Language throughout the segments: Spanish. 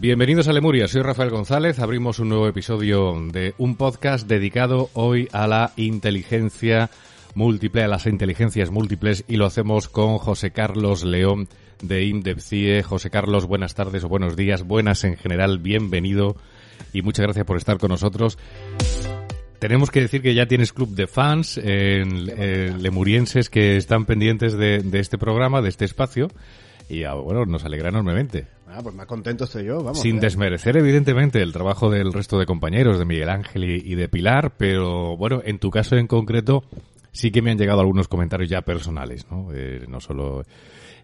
Bienvenidos a Lemuria, soy Rafael González. Abrimos un nuevo episodio de un podcast dedicado hoy a la inteligencia múltiple, a las inteligencias múltiples y lo hacemos con José Carlos León de INDEPCIE. José Carlos, buenas tardes o buenos días, buenas en general, bienvenido y muchas gracias por estar con nosotros. Tenemos que decir que ya tienes club de fans en, eh, lemurienses que están pendientes de, de este programa, de este espacio y ah, bueno, nos alegra enormemente. Ah, pues más contento estoy yo, vamos. Sin eh. desmerecer, evidentemente, el trabajo del resto de compañeros, de Miguel Ángel y, y de Pilar, pero bueno, en tu caso en concreto, sí que me han llegado algunos comentarios ya personales, ¿no? Eh, no solo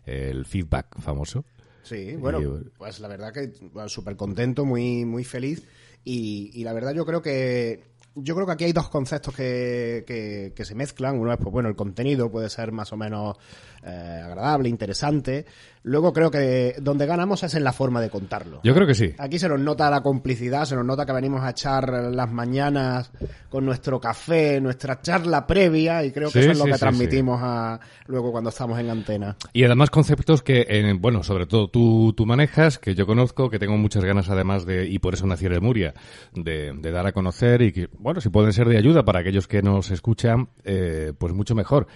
el feedback famoso. Sí, bueno, Y- pues la verdad que bueno, súper contento, muy, muy feliz. Y, y la verdad yo creo que yo creo que aquí hay dos conceptos que, que, que se mezclan. Uno es, pues bueno, el contenido puede ser más o menos eh, agradable, interesante. Luego creo que donde ganamos es en la forma de contarlo. Yo creo que sí. Aquí se nos nota la complicidad, se nos nota que venimos a echar las mañanas con nuestro café, nuestra charla previa, y creo que Sí, eso es lo que sí, transmitimos a, luego cuando estamos en antena. Y además conceptos que, en- bueno, sobre todo tú, tú manejas, que yo conozco, que tengo muchas ganas además de, y por eso nació Lemuria, de, de dar a conocer y que, bueno, si pueden ser de ayuda para aquellos que nos escuchan, eh, pues mucho mejor.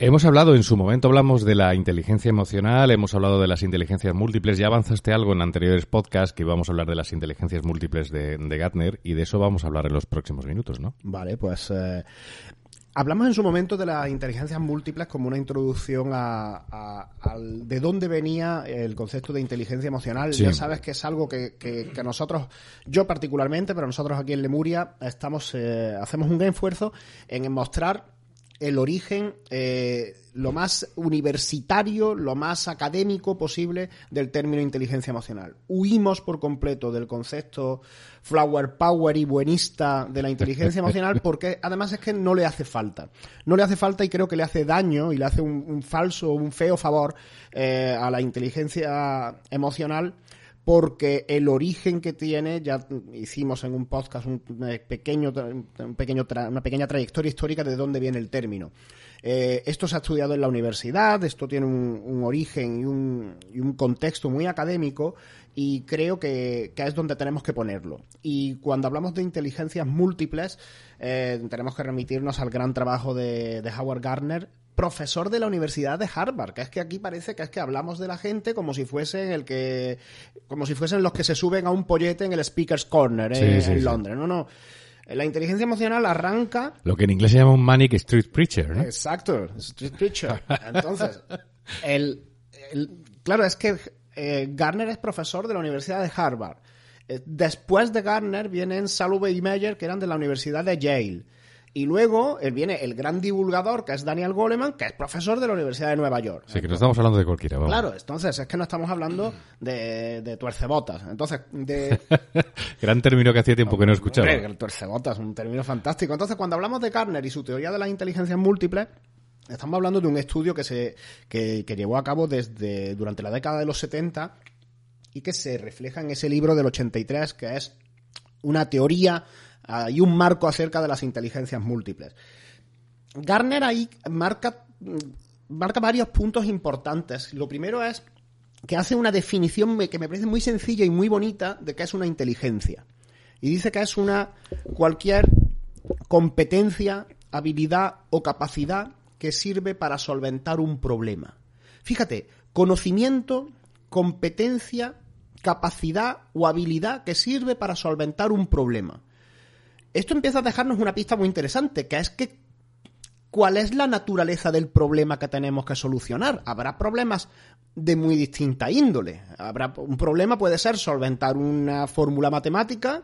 Hemos hablado, en su momento hablamos de la inteligencia emocional, hemos hablado de las inteligencias múltiples, ya avanzaste algo en anteriores podcasts que íbamos a hablar de las inteligencias múltiples de, de Gartner y de eso vamos a hablar en los próximos minutos, ¿no? Vale, pues eh, hablamos en su momento de las inteligencias múltiples como una introducción a, a- al- de dónde venía el concepto de inteligencia emocional. Sí. Ya sabes que es algo que, que- que nosotros, yo particularmente, pero nosotros aquí en Lemuria, estamos eh, hacemos un gran esfuerzo en mostrar el origen eh, lo más universitario, lo más académico posible del término inteligencia emocional. Huimos por completo del concepto flower power y buenista de la inteligencia emocional porque además es que no le hace falta. No le hace falta y creo que le hace daño y le hace un, un falso, un feo favor eh, a la inteligencia emocional porque el origen que tiene, ya hicimos en un podcast un eh, pequeño, un pequeño una pequeña trayectoria histórica de dónde viene el término. Eh, esto se ha estudiado en la universidad, esto tiene un, un origen y un, y un contexto muy académico y creo que, que es donde tenemos que ponerlo. Y cuando hablamos de inteligencias múltiples, eh, tenemos que remitirnos al gran trabajo de, de Howard Gardner, profesor de la Universidad de Harvard, que es que aquí parece que es que hablamos de la gente como si fuesen el que como si fuesen los que se suben a un pollete en el Speaker's Corner Sí, eh, sí, en sí. Londres. No, no. La inteligencia emocional arranca Lo que en inglés se llama un manic street preacher, ¿no? Exacto, Street Preacher. Entonces, el, el- claro, es que eh, Garner es profesor de la Universidad de Harvard. Eh, después de Garner vienen Salovey y Meyer, que eran de la Universidad de Yale. Y luego eh, viene el gran divulgador, que es Daniel Goleman, que es profesor de la Universidad de Nueva York. Sí, que no estamos hablando de cualquiera, vamos. Claro, entonces es que no estamos hablando de, de tuercebotas. Entonces, de, Gran término que hacía tiempo que no escuchaba. Hombre, el tuercebotas, un término fantástico. Entonces, cuando hablamos de Garner y su teoría de las inteligencias múltiples, estamos hablando de un estudio que se que, que llevó a cabo desde durante la década de los 70 y que se refleja en ese libro del 83 que es una teoría ah, y un marco acerca de las inteligencias múltiples. Garner ahí marca, marca varios puntos importantes. Lo primero es que hace una definición que me parece muy sencilla y muy bonita de qué es una inteligencia. Y dice que es una cualquier competencia, habilidad o capacidad que sirve para solventar un problema. Fíjate, conocimiento, competencia, capacidad o habilidad que sirve para solventar un problema. Esto empieza a dejarnos una pista muy interesante, que es que cuál es la naturaleza del problema que tenemos que solucionar. Habrá problemas de muy distinta índole. Habrá un problema puede ser solventar una fórmula matemática,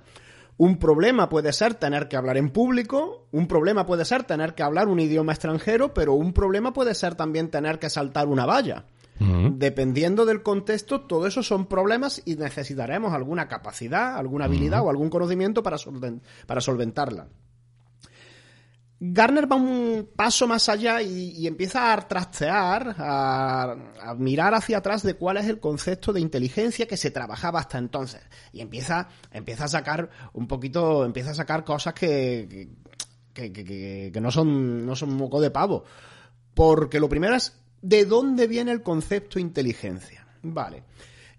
un problema puede ser tener que hablar en público, un problema puede ser tener que hablar un idioma extranjero, pero un problema puede ser también tener que saltar una valla. Dependiendo del contexto, todo eso son problemas y necesitaremos alguna capacidad, alguna habilidad o algún conocimiento para, para solventarla. Garner va un paso más allá y, empieza a trastear, a, mirar hacia atrás de cuál es el concepto de inteligencia que se trabajaba hasta entonces. Y empieza, empieza a sacar un poquito, empieza a sacar cosas que, que, que, que no son, no son moco de pavo. Porque lo primero es, ¿de dónde viene el concepto inteligencia? Vale.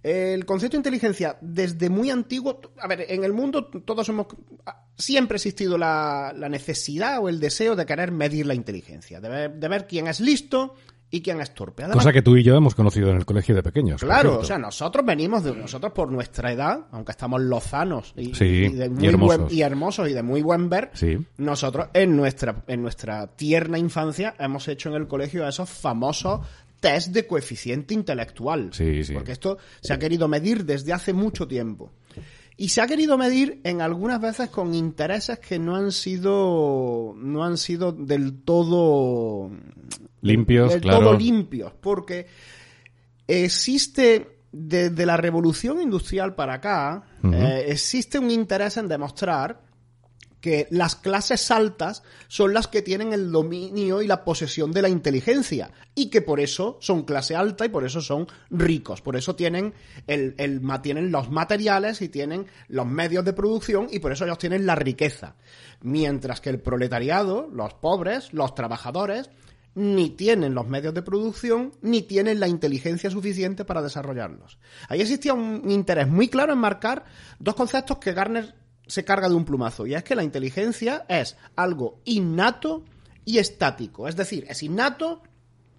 El concepto de inteligencia, desde muy antiguo, a ver, en el mundo todos hemos, siempre ha existido la, necesidad o el deseo de querer medir la inteligencia, de ver, quién es listo y quién es torpe. Cosa que tú y yo hemos conocido en el colegio de pequeños. Claro, o sea, nosotros venimos de nosotros por nuestra edad, aunque estamos lozanos y, muy hermosos. y hermosos y de muy buen ver, nosotros en nuestra, en nuestra tierna infancia hemos hecho en el colegio esos famosos test de coeficiente intelectual. Sí. Porque esto se ha querido medir desde hace mucho tiempo. Y se ha querido medir en algunas veces con intereses que no han sido no han sido del todo limpios, del todo limpios, porque existe desde la revolución industrial para acá eh, existe un interés en demostrar que las clases altas son las que tienen el dominio y la posesión de la inteligencia y que por eso son clase alta y por eso son ricos, por eso tienen, el, el, tienen los materiales y tienen los medios de producción y por eso ellos tienen la riqueza. Mientras que el proletariado, los pobres, los trabajadores, ni tienen los medios de producción, ni tienen la inteligencia suficiente para desarrollarlos. Ahí existía un interés muy claro en marcar dos conceptos que Garner se carga de un plumazo. Y es que la inteligencia es algo innato y estático. Es decir, es innato,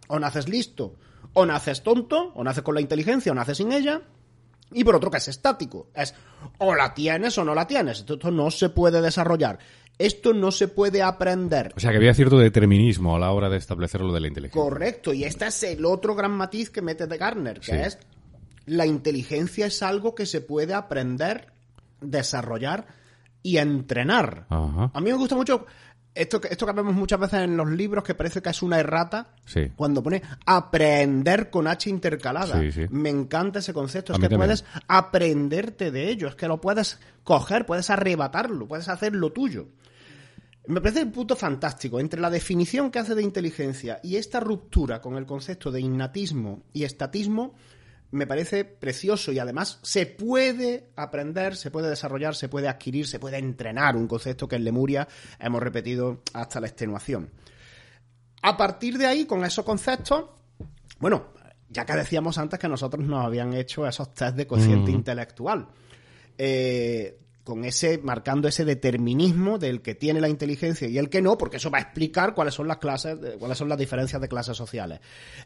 o naces listo, o naces tonto, o naces con la inteligencia, o naces sin ella. Y por otro que es estático. Es o la tienes o no la tienes. Esto no se puede desarrollar. Esto no se puede aprender. O sea que había cierto determinismo a la hora de establecer lo de la inteligencia. Correcto. Y este es el otro gran matiz que mete de Garner, que es la inteligencia es algo que se puede aprender desarrollar y entrenar. A mí me gusta mucho esto, esto que vemos muchas veces en los libros que parece que es una errata cuando pone aprender con H intercalada. Me encanta ese concepto. Es que puedes aprenderte de ello, es que lo puedes coger, puedes arrebatarlo, puedes hacerlo tuyo. Me parece un punto fantástico entre la definición que hace de inteligencia y esta ruptura con el concepto de innatismo y estatismo me parece precioso y además se puede aprender, se puede desarrollar, se puede adquirir, se puede entrenar, un concepto que en Lemuria hemos repetido hasta la extenuación. A partir de ahí, con esos conceptos, bueno, ya que decíamos antes que nosotros nos habían hecho esos test de cociente mm. intelectual. Eh, con ese, marcando ese determinismo del que tiene la inteligencia y el que no, porque eso va a explicar cuáles son las clases, cuáles son las diferencias de clases sociales.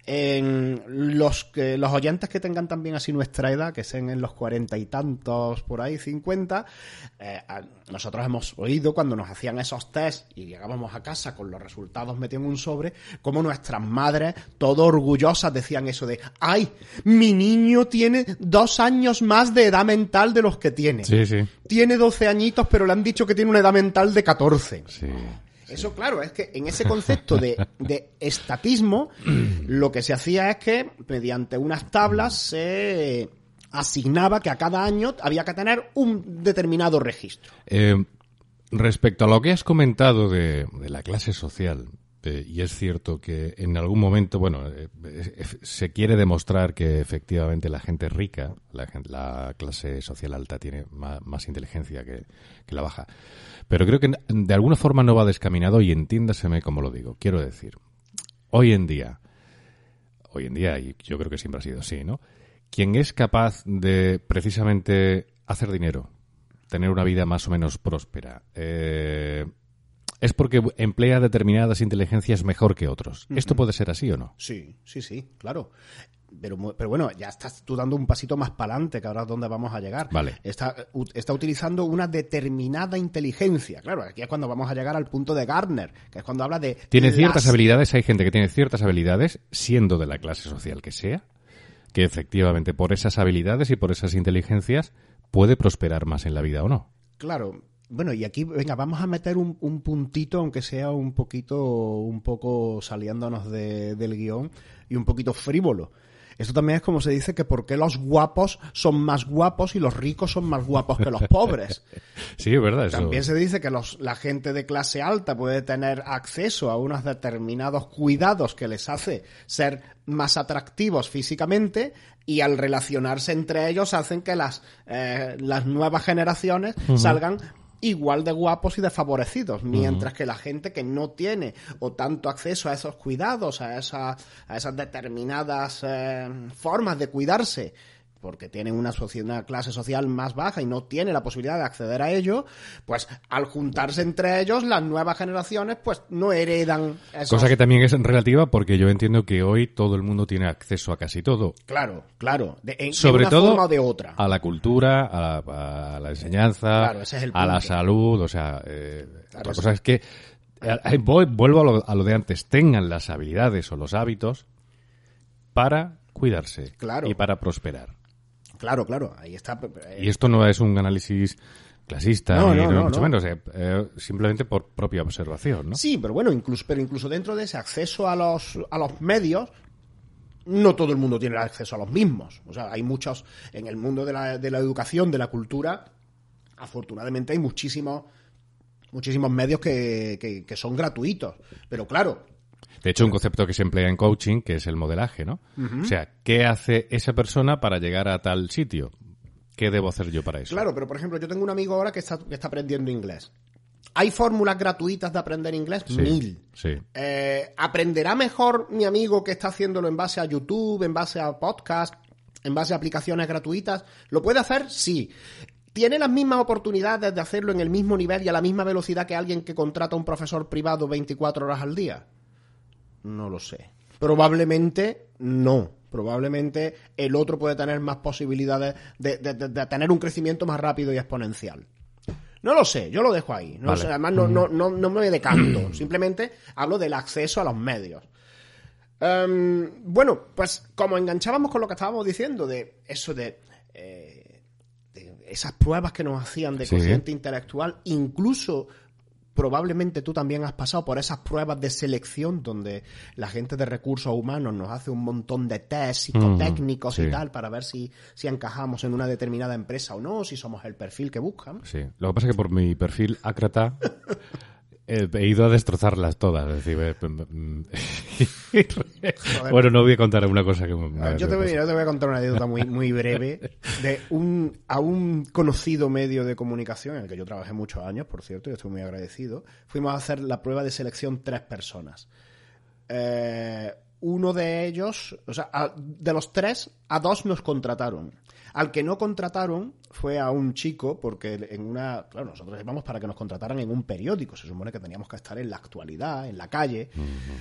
En los que, los oyentes que tengan también así nuestra edad, que sean en los cuarenta y tantos, por ahí, cincuenta, eh, nosotros hemos oído cuando nos hacían esos test y llegábamos a casa con los resultados metidos en un sobre, como nuestras madres, todo orgullosas, decían eso de, ay, mi niño tiene dos años más de edad mental de los que tiene. Sí, sí. Tiene tiene 12 añitos, pero le han dicho que tiene una edad mental de 14. Eso, claro, es que en ese concepto de, estatismo, lo que se hacía es que, mediante unas tablas, se asignaba que a cada año había que tener un determinado registro. Eh, respecto a lo que has comentado de la clase social, este, y es cierto que en algún momento, bueno, eh, eh, se quiere demostrar que efectivamente la gente rica, la, la clase social alta tiene más, inteligencia que, la baja. Pero creo que de alguna forma no va descaminado y entiéndaseme como lo digo. Quiero decir, hoy en día, hoy en día, y yo creo que siempre ha sido así, ¿no? Quien es capaz de precisamente hacer dinero, tener una vida más o menos próspera, eh, es porque emplea determinadas inteligencias mejor que otros. ¿Esto puede ser así o no? Sí, sí, sí, claro. Pero, pero bueno, ya estás tú dando un pasito más para adelante, que ahora es donde vamos a llegar. Vale. Está, está utilizando una determinada inteligencia. Claro, aquí es cuando vamos a llegar al punto de Gardner, que es cuando habla de... Tiene las- ciertas habilidades, hay gente que tiene ciertas habilidades, siendo de la clase social que sea, que efectivamente por esas habilidades y por esas inteligencias puede prosperar más en la vida o no. Claro. Bueno, y aquí, venga, vamos a meter un, un puntito, aunque sea un poquito, un poco saliéndonos de- del guion y un poquito frívolo. Esto también es como se dice que por qué los guapos son más guapos y los ricos son más guapos que los pobres. Sí, es verdad. Eso. También se dice que los, la gente de clase alta puede tener acceso a unos determinados cuidados que les hace ser más atractivos físicamente y al relacionarse entre ellos hacen que las, eh, las nuevas generaciones salgan igual de guapos y desfavorecidos, mientras que la gente que no tiene o tanto acceso a esos cuidados, a, esa, a esas determinadas eh, formas de cuidarse, porque tienen una, una clase social más baja y no tiene la posibilidad de acceder a ello, pues al juntarse entre ellos, las nuevas generaciones pues no heredan esos... Cosa que también es relativa porque yo entiendo que hoy todo el mundo tiene acceso a casi todo. Claro, claro, de, en- de Sobre una todo forma o de otra. a la cultura, a la, a la enseñanza, Claro, ese es el a la salud, o sea, eh, Claro, otra eso- cosa es que eh, eh, voy- vuelvo a lo, a lo de antes, tengan las habilidades o los hábitos para cuidarse Claro. y para prosperar. Claro, claro, ahí está. eh, Y esto no es un análisis clasista, No, ni no, no, mucho no. menos, eh, eh, simplemente por propia observación, ¿no? Sí, pero bueno, incluso, pero incluso dentro de ese acceso a los, a los medios, no todo el mundo tiene acceso a los mismos. O sea, hay muchos, en el mundo de la, de la educación, de la cultura, afortunadamente hay muchísimos, muchísimos medios que, que, que son gratuitos. Pero claro, De hecho, un concepto que se emplea en coaching, que es el modelaje, ¿no? O sea, ¿qué hace esa persona para llegar a tal sitio? ¿Qué debo hacer yo para eso? Claro, pero por ejemplo, yo tengo un amigo ahora que está, que está aprendiendo inglés. ¿Hay fórmulas gratuitas de aprender inglés? Sí, Mil. Sí. Eh, ¿Aprenderá mejor mi amigo que está haciéndolo en base a YouTube, en base a podcast, en base a aplicaciones gratuitas? ¿Lo puede hacer? Sí. ¿Tiene las mismas oportunidades de hacerlo en el mismo nivel y a la misma velocidad que alguien que contrata a un profesor privado 24 horas al día? No lo sé. Probablemente no. Probablemente el otro puede tener más posibilidades de, de- de- de tener un crecimiento más rápido y exponencial. No lo sé, yo lo dejo ahí. No lo Vale. sé, además, no, no, no, no me decanto. Simplemente hablo del acceso a los medios. Em, bueno, pues como enganchábamos con lo que estábamos diciendo, de eso de, eh, de esas pruebas que nos hacían de Sí. intelectual, incluso probablemente tú también has pasado por esas pruebas de selección donde la gente de recursos humanos nos hace un montón de test psicotécnicos sí. y tal para ver si, si encajamos en una determinada empresa o no, si somos el perfil que buscan. Sí. Lo que pasa es que por mi perfil ácrata eh, he ido a destrozarlas todas. Es decir, eh, mm, bueno, no voy a contar una cosa que me- te, voy, yo te voy a contar una anécdota muy, muy breve de un, a un conocido medio de comunicación en el que yo trabajé muchos años, por cierto, y estoy muy agradecido. Fuimos a hacer la prueba de selección tres personas. Eh, uno de ellos, o sea, a- de los tres, a dos nos contrataron. Al que no contrataron fue a un chico, porque en una. Claro, nosotros íbamos para que nos contrataran en un periódico. Se supone que teníamos que estar en la actualidad, en la calle.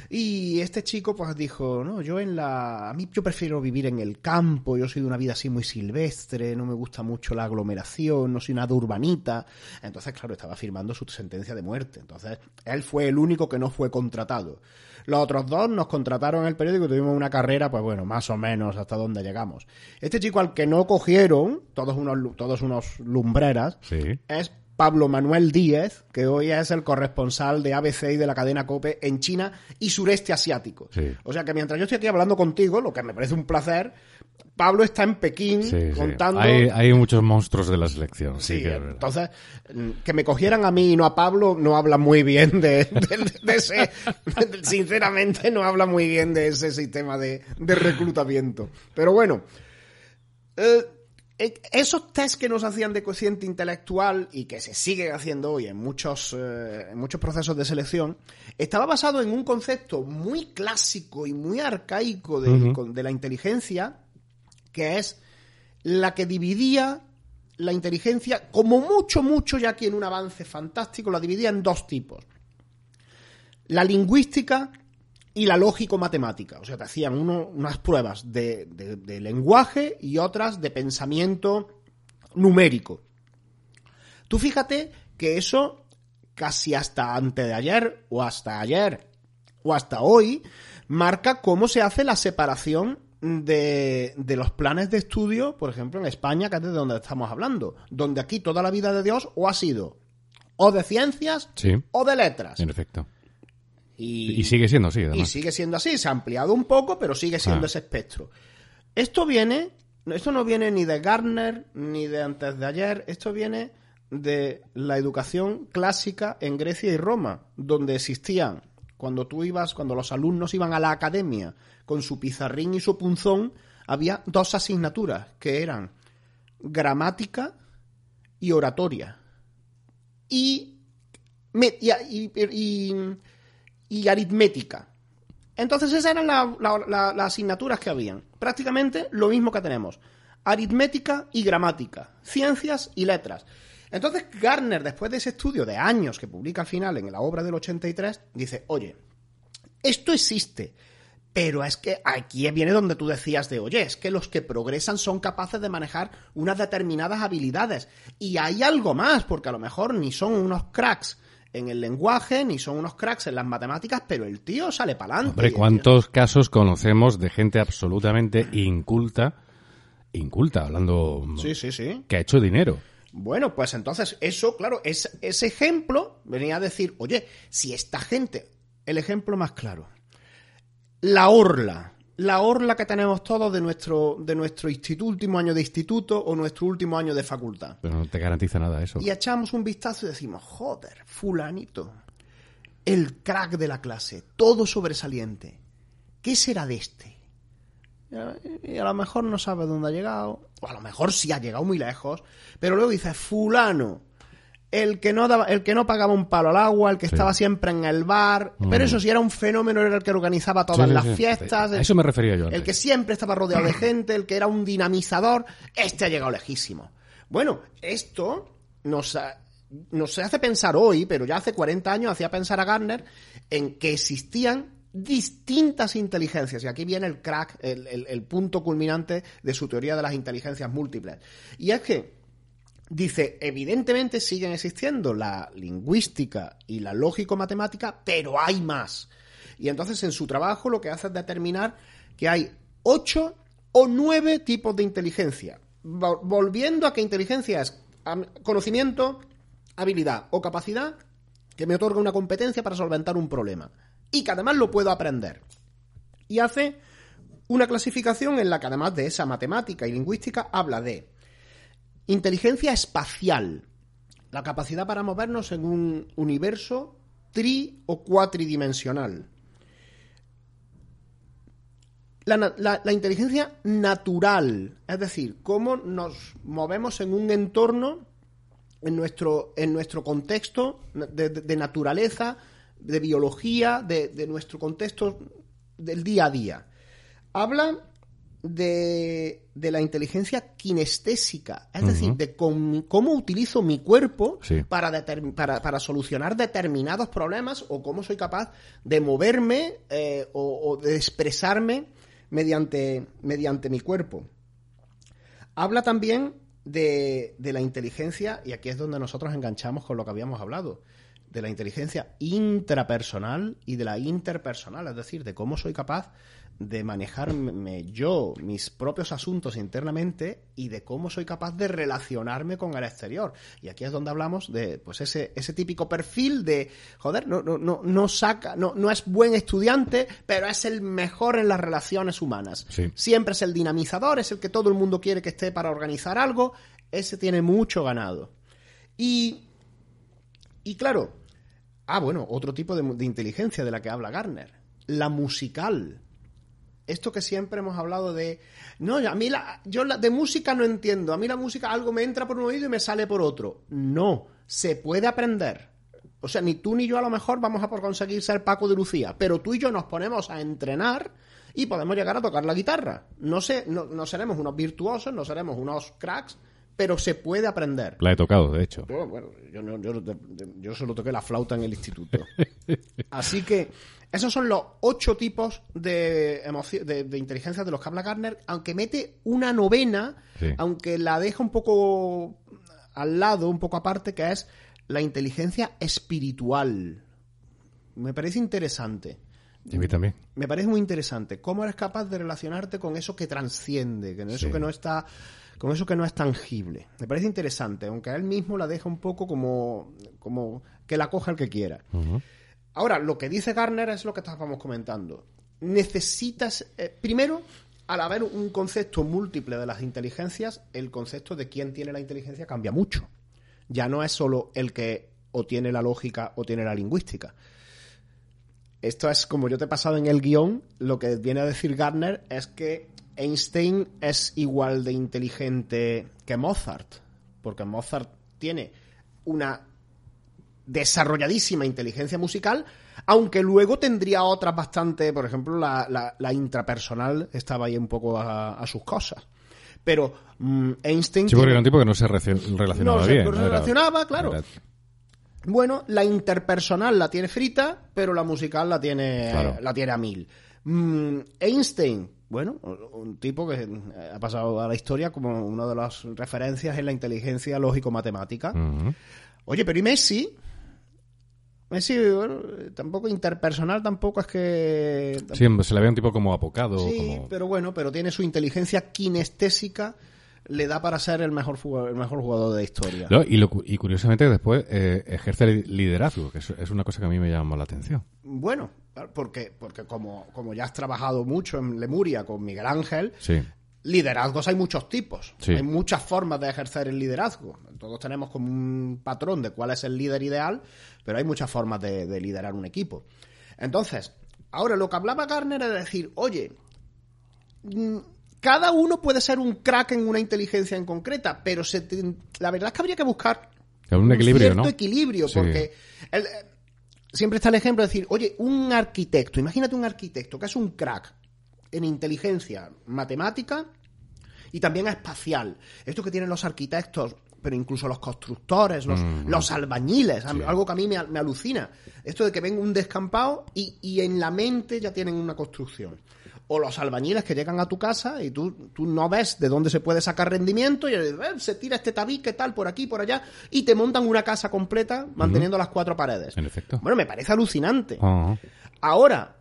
Y este chico, pues dijo: No, yo en la. A mí yo prefiero vivir en el campo. Yo soy de una vida así muy silvestre. No me gusta mucho la aglomeración. No soy nada urbanita. Entonces, claro, estaba firmando su sentencia de muerte. Entonces, él fue el único que no fue contratado. Los otros dos nos contrataron en el periódico y tuvimos una carrera, pues bueno, más o menos hasta donde llegamos. Este chico al que no cogieron, todos unos, todos unos lumbreras, Sí. es Pablo Manuel Díez, que hoy es el corresponsal de ABC y de la cadena COPE en China y sureste asiático. Sí. O sea que mientras yo estoy aquí hablando contigo, lo que me parece un placer, Pablo está en Pekín Sí, sí. contando... Hay, hay muchos monstruos de la selección. Sí, que entonces, mm, que me cogieran a mí y no a Pablo no habla muy bien de, de- de ese, sinceramente no habla muy bien de ese sistema de, de reclutamiento. Pero bueno, eh, eh, esos test que nos hacían de cociente intelectual y que se siguen haciendo hoy en muchos, eh, en muchos procesos de selección, estaba basado en un concepto muy clásico y muy arcaico de, con- de la inteligencia, que es la que dividía la inteligencia, como mucho, mucho, ya aquí en un avance fantástico, la dividía en dos tipos. la lingüística y la lógico-matemática. O sea, te hacían uno- unas pruebas de, de- de lenguaje y otras de pensamiento numérico. Tú fíjate que eso casi hasta antes de ayer o hasta ayer o hasta hoy marca cómo se hace la separación de, de los planes de estudio, por ejemplo, en España, que es de donde estamos hablando, donde aquí toda la vida de Dios o ha sido o de ciencias Sí, o de letras. en efecto. Y, Y sigue siendo así, y además. sigue siendo así, se ha ampliado un poco, pero sigue siendo Ah. ese espectro. Esto viene, esto no viene ni de Gardner ni de antes de ayer, esto viene de la educación clásica en Grecia y Roma, donde existían, cuando tú ibas, cuando los alumnos iban a la academia con su pizarrín y su punzón, había dos asignaturas que eran gramática y oratoria. Y, y, aritmética. Entonces esas eran la- las asignaturas que habían. Prácticamente lo mismo que tenemos. Aritmética y gramática. Ciencias y letras. Entonces Garner, después de ese estudio de años que publica al final en la obra del 83, dice, oye, esto existe. Pero es que aquí viene donde tú decías de, oye, es que los que progresan son capaces de manejar unas determinadas habilidades. Y hay algo más, porque a lo mejor ni son unos cracks en el lenguaje, ni son unos cracks en las matemáticas, pero el tío sale para adelante. Hombre, ¿cuántos casos conocemos de gente absolutamente inculta, inculta, hablando, Sí, sí, sí. que ha hecho dinero? Bueno, pues entonces eso, claro, es, ese ejemplo venía a decir, oye, si esta gente, el ejemplo más claro, la orla, la orla que tenemos todos de nuestro, de nuestro instituto, último año de instituto o nuestro último año de facultad. Pero no te garantiza nada eso. Y echamos un vistazo y decimos, joder, fulanito, el crack de la clase, todo sobresaliente. ¿Qué será de este? Y a lo mejor no sabe dónde ha llegado, o a lo mejor sí ha llegado muy lejos, pero luego dice, fulano, el que no daba, el que no pagaba un palo al agua, el que Sí. estaba siempre en el bar, pero eso sí era un fenómeno, era el que organizaba todas Sí, las sí. fiestas, A eso me refería yo el que siempre estaba rodeado de gente, el que era un dinamizador, este ha llegado lejísimo. Bueno, esto nos, ha- nos hace pensar hoy, pero ya hace 40 años hacía pensar a Gardner en que existían distintas inteligencias. Y aquí viene el crack, el, punto culminante de su teoría de las inteligencias múltiples. Y es que Dice, evidentemente siguen existiendo la lingüística y la lógico-matemática, pero hay más. Y entonces en su trabajo lo que hace es determinar que hay ocho o nueve tipos de inteligencia. Vol- Volviendo a que inteligencia es conocimiento, habilidad o capacidad que me otorga una competencia para solventar un problema. Y que además lo puedo aprender. Y hace una clasificación en la que además de esa matemática y lingüística habla de Inteligencia espacial. La capacidad para movernos en un universo tri o cuatridimensional. La, inteligencia natural, es decir, cómo nos movemos en un entorno, en nuestro, en nuestro contexto de naturaleza, de biología, de, de nuestro contexto del día a día. Habla de, de la inteligencia kinestésica, es decir, de cómo utilizo mi cuerpo Sí. para, para, para solucionar determinados problemas o cómo soy capaz de moverme eh, o, o de expresarme mediante, mediante mi cuerpo. Habla también de, de la inteligencia, y aquí es donde nosotros enganchamos con lo que habíamos hablado, de la inteligencia intrapersonal y de la interpersonal, es decir, de cómo soy capaz de manejarme yo, mis propios asuntos internamente y de cómo soy capaz de relacionarme con el exterior. Y aquí es donde hablamos de pues ese, ese típico perfil de, joder, no, no, no, no saca, no, no es buen estudiante, pero es el mejor en las relaciones humanas. Sí. Siempre es el dinamizador, es el que todo el mundo quiere que esté para organizar algo. Ese tiene mucho ganado. Y, y claro, ah, bueno, otro tipo de, inteligencia de la que habla Garner, la musical. Esto que siempre hemos hablado de, no, a mí la, yo la, de música no entiendo, a mí la música algo me entra por un oído y me sale por otro. No, se puede aprender. O sea, ni tú ni yo a lo mejor vamos a por conseguir ser Paco de Lucía, pero tú y yo nos ponemos a entrenar y podemos llegar a tocar la guitarra. No sé, no, no seremos unos virtuosos, no seremos unos cracks, pero se puede aprender. La he tocado, de hecho. Yo, bueno, yo, no- yo, yo solo toqué la flauta en el instituto. Así que esos son los ocho tipos de, de, de, inteligencia de los que habla Garner, aunque mete una novena, aunque la deja un poco al lado, un poco aparte, que es la inteligencia espiritual. Me parece interesante. Y a mí también. Me parece muy interesante. ¿Cómo eres capaz de relacionarte con eso que transciende, con eso que no está, con eso que no es tangible? Me parece interesante, aunque él mismo la deja un poco como, como que la coja el que quiera. Ahora, lo que dice Garner es lo que estábamos comentando. Necesitas, eh, primero, al haber un concepto múltiple de las inteligencias, el concepto de quién tiene la inteligencia cambia mucho. Ya no es solo el que o tiene la lógica o tiene la lingüística. Esto es como yo te he pasado en el guion, lo que viene a decir Garner es que Einstein es igual de inteligente que Mozart, porque Mozart tiene una desarrolladísima inteligencia musical, aunque luego tendría otras bastante, por ejemplo, la, intrapersonal estaba ahí un poco a, sus cosas. Pero mm, Einstein... Sí, porque era un tipo que no se relacionaba no, bien. Se, relacionaba, claro. Bueno, la interpersonal la tiene frita, pero la musical la tiene, la tiene a mil. Mm, Einstein, bueno, un tipo que ha pasado a la historia como una de las referencias en la inteligencia lógico-matemática. Oye, pero ¿y Messi? Messi, bueno, tampoco interpersonal, tampoco es que... Sí, se le ve un tipo como apocado. Sí, pero bueno, pero tiene su inteligencia kinestésica le da para ser el mejor jugador, el mejor jugador de la historia. y, curiosamente después eh, ejerce liderazgo, que es, una cosa que a mí me llama la atención. Bueno, porque, porque como, como ya has trabajado mucho en Lemuria con Miguel Ángel, liderazgos hay muchos tipos. Hay muchas formas de ejercer el liderazgo. Todos tenemos como un patrón de cuál es el líder ideal, pero hay muchas formas de, de liderar un equipo. Entonces, ahora lo que hablaba Garner es decir, oye, mm, cada uno puede ser un crack en una inteligencia en concreta, pero se la verdad es que habría que buscar un, equilibrio, cierto equilibrio, porque siempre está el ejemplo de decir, oye, un arquitecto, imagínate un arquitecto que es un crack en inteligencia matemática y también espacial. Esto que tienen los arquitectos, pero incluso los constructores, los, mm. albañiles, algo que a mí me, alucina. Esto de que ven un descampado y, y en la mente ya tienen una construcción o los albañiles que llegan a tu casa y tú, tú no ves de dónde se puede sacar rendimiento y eh, se tira este tabique tal por aquí, por allá y te montan una casa completa manteniendo las cuatro paredes. En efecto. Bueno, me parece alucinante. Ahora,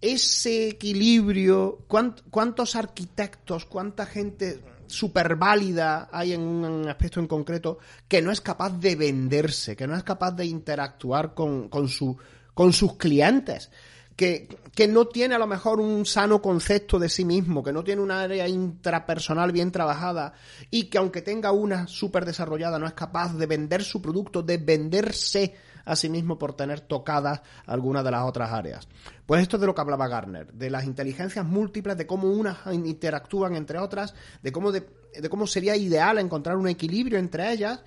ese equilibrio, ¿cuántos arquitectos, cuánta gente súper válida hay en un aspecto en concreto que no es capaz de venderse, que no es capaz de interactuar con, con, su, con sus clientes? Que, no tiene a lo mejor un sano concepto de sí mismo, que no tiene una área intrapersonal bien trabajada y que aunque tenga una súper desarrollada no es capaz de vender su producto, de venderse a sí mismo por tener tocadas algunas de las otras áreas. Pues esto es de lo que hablaba Garner, de las inteligencias múltiples, de cómo unas interactúan entre otras, de cómo, de cómo sería ideal encontrar un equilibrio entre ellas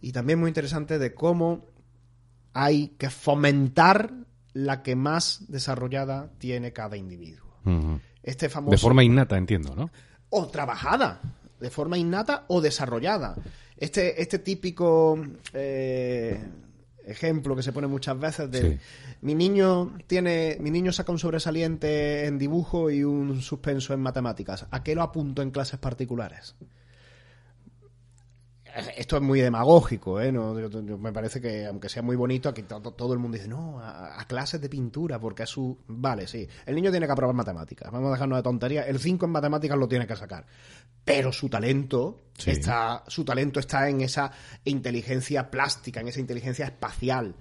y también muy interesante de cómo hay que fomentar la que más desarrollada tiene cada individuo. Este famoso... De forma innata, entiendo, ¿no? O trabajada, de forma innata o desarrollada. Este, este típico eh, ejemplo que se pone muchas veces de mi niño tiene, mi niño saca un sobresaliente en dibujo y un suspenso en matemáticas. ¿A qué lo apunto en clases particulares? Esto es muy demagógico, ¿eh? No, me parece que, aunque sea muy bonito, aquí todo, el mundo dice, no, a, clases de pintura, porque es su... Vale, sí, el niño tiene que aprobar matemáticas, vamos a dejarnos de tontería, el 5 en matemáticas lo tiene que sacar, pero su talento, está, su talento está en esa inteligencia plástica, en esa inteligencia espacial.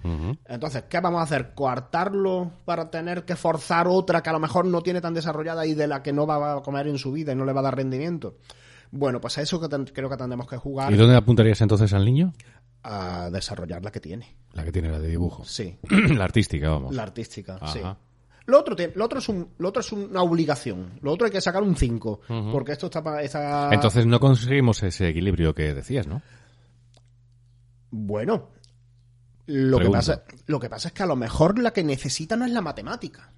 Entonces, ¿qué vamos a hacer? ¿Coartarlo para tener que forzar otra que a lo mejor no tiene tan desarrollada y de la que no va a comer en su vida y no le va a dar rendimiento? Bueno, pues a eso que creo que tendremos que jugar. ¿Y dónde apuntarías entonces al niño? A desarrollar la que tiene. La que tiene, la de dibujo. Sí. la artística, vamos. La artística, sí. Lo otro, lo, otro es un, lo otro es una obligación. Lo otro hay que sacar un 5. Porque esto está, está, Entonces no conseguimos ese equilibrio que decías, ¿no? Bueno. Lo que, pasa, lo que pasa es que a lo mejor la que necesita no es la matemática.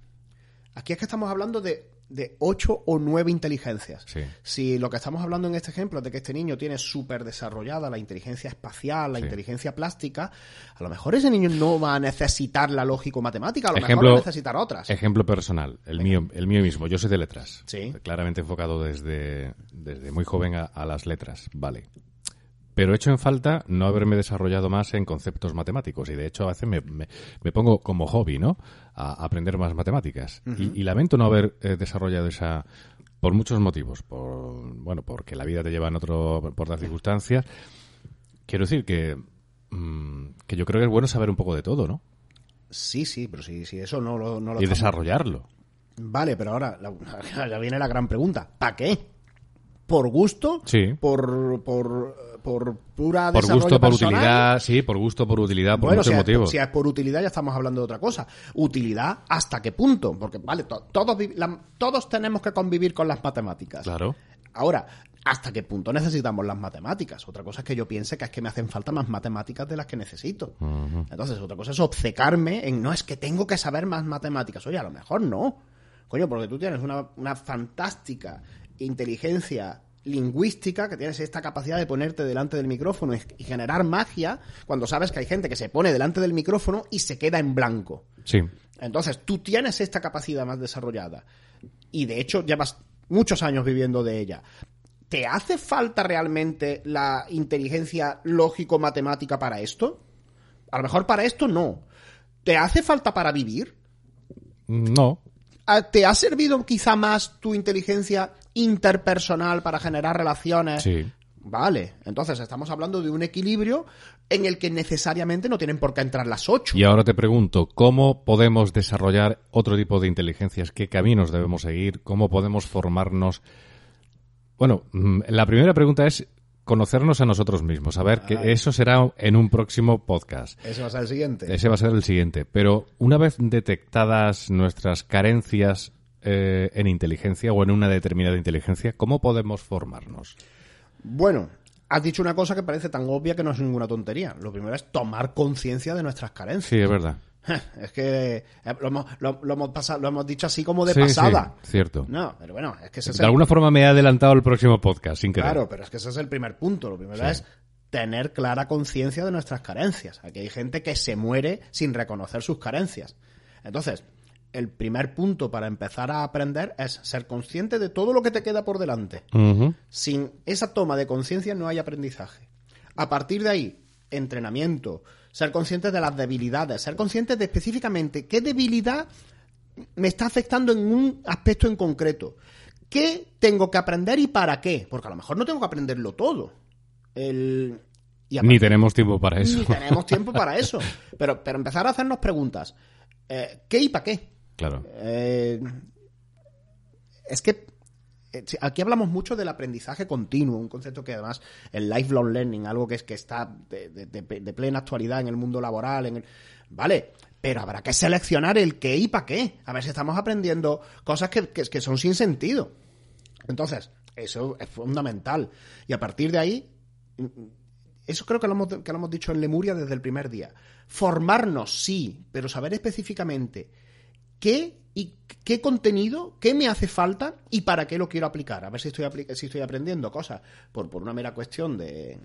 Aquí es que estamos hablando de de ocho o nueve inteligencias. Sí. Si lo que estamos hablando en este ejemplo es de que este niño tiene súper desarrollada la inteligencia espacial, la Sí. inteligencia plástica, a lo mejor ese niño no va a necesitar la lógico-matemática, a lo Ejemplo- mejor va a necesitar otras. Ejemplo personal, el mío, el mío mismo. Yo soy de letras. Sí. Claramente enfocado desde, desde muy joven a, a las letras. Vale. Pero he hecho en falta no haberme desarrollado más en conceptos matemáticos. Y de hecho, a veces me, me- me pongo como hobby, ¿no? A aprender más matemáticas. y, y lamento no haber eh, desarrollado esa. Por muchos motivos. Por, bueno, porque la vida te lleva en otro. por las circunstancias. Quiero decir que. mm, que yo creo que es bueno saber un poco de todo, ¿no? Sí, sí, pero si, si eso no lo, no lo Y estamos- desarrollarlo. Vale, pero ahora ya viene la gran pregunta. ¿Para qué? ¿Por gusto? Sí. ¿Por, por, por pura Por desarrollo gusto, por personal? utilidad, sí, por gusto, por utilidad, por Bueno, muchos si es, motivos. si es por utilidad ya estamos hablando de otra cosa. Utilidad, ¿hasta qué punto? Porque, vale, to- todos, la- todos tenemos que convivir con las matemáticas. Claro. Ahora, ¿hasta qué punto necesitamos las matemáticas? Otra cosa es que yo piense que es que me hacen falta más matemáticas de las que necesito. Entonces, otra cosa es obcecarme en, no, es que tengo que saber más matemáticas. Oye, a lo mejor no. Coño, porque tú tienes una, una fantástica inteligencia lingüística, que tienes esta capacidad de ponerte delante del micrófono y, generar magia, cuando sabes que hay gente que se pone delante del micrófono y se queda en blanco. Sí. Entonces, tú tienes esta capacidad más desarrollada y de hecho llevas muchos años viviendo de ella. ¿Te hace falta realmente la inteligencia lógico-matemática para esto? A lo mejor para esto no. ¿Te hace falta para vivir? No. ¿Te ha servido quizá más tu inteligencia interpersonal para generar relaciones? Sí. Vale, entonces estamos hablando de un equilibrio en el que necesariamente no tienen por qué entrar las ocho. Y ahora te pregunto, ¿cómo podemos desarrollar otro tipo de inteligencias? ¿Qué caminos debemos seguir? ¿Cómo podemos formarnos? Bueno, mm, la primera pregunta es conocernos a nosotros mismos. A ver, que Ay. eso será en un próximo podcast. Ese va a ser el siguiente. Ese va a ser el siguiente. Pero una vez detectadas nuestras carencias eh, en inteligencia o en una determinada inteligencia, ¿cómo podemos formarnos? Bueno, has dicho una cosa que parece tan obvia que no es ninguna tontería. Lo primero es tomar conciencia de nuestras carencias. Sí, es verdad. Es que eh, lo hemos, lo- lo hemos pasado, lo hemos dicho así como de Sí, pasada. sí, cierto. No, pero bueno, es que ese es De el- alguna forma me he adelantado al próximo podcast, sin querer. Claro, pero es que ese es el primer punto. Lo primero Sí. es tener clara conciencia de nuestras carencias. Aquí hay gente que se muere sin reconocer sus carencias. Entonces, el primer punto para empezar a aprender es ser consciente de todo lo que te queda por delante. Sin esa toma de conciencia no hay aprendizaje. A partir de ahí, entrenamiento, ser conscientes de las debilidades, ser conscientes de específicamente qué debilidad me está afectando en un aspecto en concreto. ¿Qué tengo que aprender y para qué? Porque a lo mejor no tengo que aprenderlo todo. El... y a Ni tenemos tiempo para eso. ni tenemos tiempo para eso. Pero, pero empezar a hacernos preguntas. Eh, ¿Qué y para qué? Claro. Eh, es que aquí hablamos mucho del aprendizaje continuo, un concepto que además el lifelong learning, algo que es que está de, de- plena actualidad en el mundo laboral, en el- vale, pero habrá que seleccionar el qué y para qué. A ver si estamos aprendiendo cosas que, que- son sin sentido. Entonces, eso es fundamental. Y a partir de ahí, eso creo que hemos, que lo hemos dicho en Lemuria desde el primer día. Formarnos, sí, pero saber específicamente qué y qué contenido, qué me hace falta y para qué lo quiero aplicar. A ver si estoy, apli- si estoy aprendiendo cosas por, por una mera cuestión de,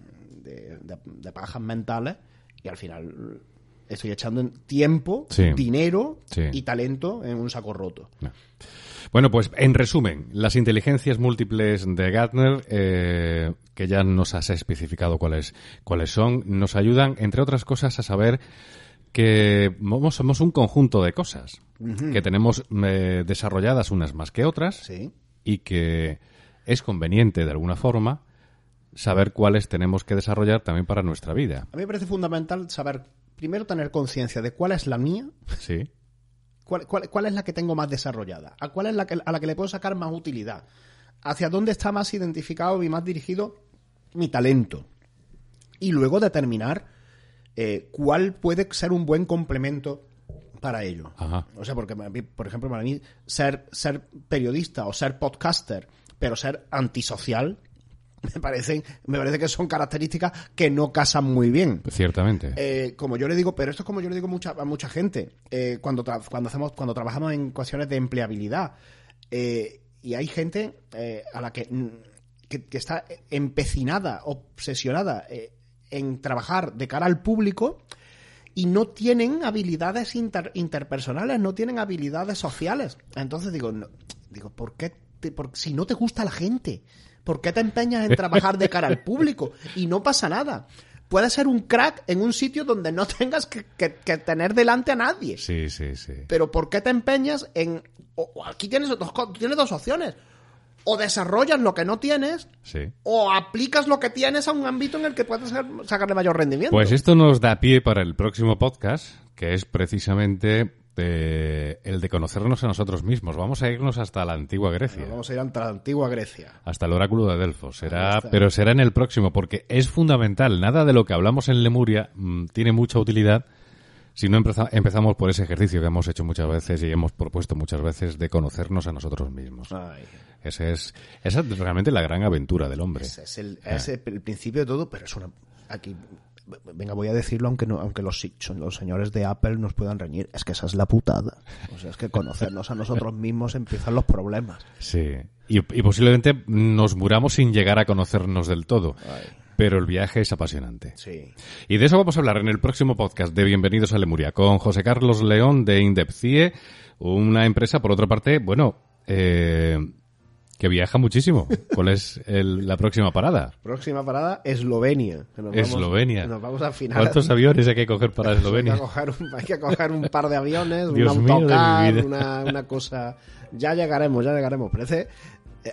de, de- de pajas mentales y al final estoy echando en tiempo, Sí. dinero Sí. y talento en un saco roto. Bueno, pues en resumen, las inteligencias múltiples de Gartner, eh, que ya nos has especificado cuáles, cuáles son, nos ayudan, entre otras cosas, a saber que somos un conjunto de cosas, que tenemos eh, desarrolladas unas más que otras Sí. y que es conveniente, de alguna forma, saber cuáles tenemos que desarrollar también para nuestra vida. A mí me parece fundamental saber, primero, tener conciencia de cuál es la mía, Sí. cuál, cuál- cuál es la que tengo más desarrollada, a cuál es la que, a la que le puedo sacar más utilidad, hacia dónde está más identificado y más dirigido mi talento. Y luego determinar eh, cuál puede ser un buen complemento para ello. Ajá. O sea, porque, por ejemplo, para mí, ser, ser periodista o ser podcaster, pero ser antisocial, me parecen, me parece que son características que no casan muy bien. Ciertamente. Eh, como yo le digo, pero esto es como yo le digo mucha- a mucha gente, eh, cuando, cuando, hacemos, cuando trabajamos en cuestiones de empleabilidad. eh, y hay gente a la que, que, que está empecinada, obsesionada en trabajar de cara al público y no tienen habilidades inter- interpersonales, no tienen habilidades sociales. Entonces digo, no- digo, ¿por qué? te- por- si no te gusta la gente, ¿por qué te empeñas en trabajar de cara al público? Y no pasa nada. Puedes ser un crack en un sitio donde no tengas que, que- que tener delante a nadie. Sí, sí, sí. Pero ¿por qué te empeñas en... aquí tienes dos, tienes dos opciones. O desarrollas lo que no tienes, Sí. o aplicas lo que tienes a un ámbito en el que puedes sacar- sacarle mayor rendimiento. Pues esto nos da pie para el próximo podcast, que es precisamente eh, el de conocernos a nosotros mismos. Vamos a irnos hasta la antigua Grecia. Vamos a ir a la antigua Grecia. Hasta el oráculo de Delfos. Será, pero será en el próximo, porque es fundamental. Nada de lo que hablamos en Lemuria mm, tiene mucha utilidad si no empeza- empezamos por ese ejercicio que hemos hecho muchas veces y hemos propuesto muchas veces de conocernos a nosotros mismos. Ay, Ese es, esa es realmente la gran aventura del hombre. ese es el, es el principio de todo, pero es una... Aquí, venga, voy a decirlo aunque no, aunque los, los señores de Apple nos puedan reñir. Es que esa es la putada. O sea, es que conocernos a nosotros mismos empiezan los problemas. Sí. Y, y posiblemente nos muramos sin llegar a conocernos del todo. Ay, Pero el viaje es apasionante. sí. Y de eso vamos a hablar en el próximo podcast de Bienvenidos a Lemuria con José Carlos León de Indepcie, una empresa, por otra parte, bueno, eh, que viaja muchísimo. ¿Cuál es el- la próxima parada? Próxima parada, Eslovenia. Nos vamos- Eslovenia. Nos vamos al final. ¿Cuántos aviones hay que coger para Hay que, Eslovenia? coger un, hay que coger un par de aviones, Dios un autocar, una, una cosa. Ya llegaremos, ya llegaremos. Parece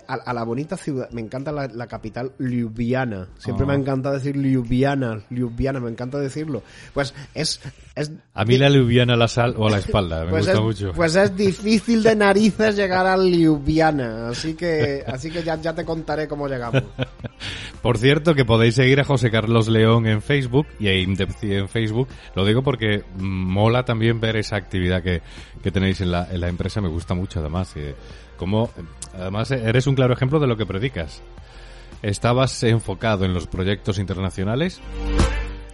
a, a la bonita ciudad. Me encanta la, la capital Ljubljana. Siempre Ah. me encanta decir Ljubljana, Ljubljana, me encanta decirlo. Pues es. es A mí la liviana a la sal o a la espalda, me pues gusta es, mucho. pues es difícil de narices llegar a Ljubljana, así que así que ya, ya te contaré cómo llegamos. Por cierto, que podéis seguir a José Carlos León en Facebook y a Indepcie en Facebook. Lo digo porque mm, mola también ver esa actividad que, que tenéis en la, en la empresa. Me gusta mucho, además. eh, como, además, eres un claro ejemplo de lo que predicas. Estabas enfocado en los proyectos internacionales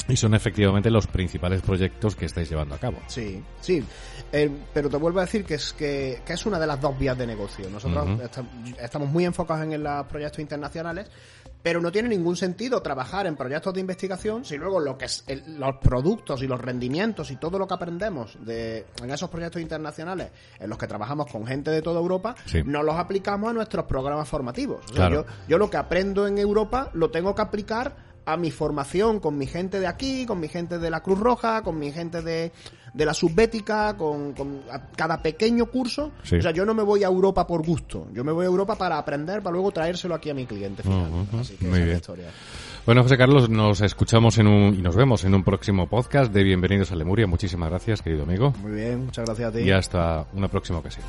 y son efectivamente los principales proyectos que estáis llevando a cabo. Sí, sí. Eh, pero te vuelvo a decir que es que, que es una de las dos vías de negocio. Nosotros estamos muy enfocados en los proyectos internacionales, pero no tiene ningún sentido trabajar en proyectos de investigación si luego lo que es el- los productos y los rendimientos y todo lo que aprendemos de, en esos proyectos internacionales en los que trabajamos con gente de toda Europa, Sí. no los aplicamos a nuestros programas formativos. O sea, Claro. yo, yo lo que aprendo en Europa lo tengo que aplicar a mi formación con mi gente de aquí, con mi gente de la Cruz Roja, con mi gente de, de la Subbética, con, con cada pequeño curso. Sí. O sea, yo no me voy a Europa por gusto. Yo me voy a Europa para aprender, para luego traérselo aquí a mi cliente final. Ujú, Así que muy esa es la bien. historia. Bueno, José Carlos, nos escuchamos en un, y nos vemos en un próximo podcast de Bienvenidos a Lemuria. Muchísimas gracias, querido amigo. Muy bien, muchas gracias a ti. Y hasta una próxima ocasión.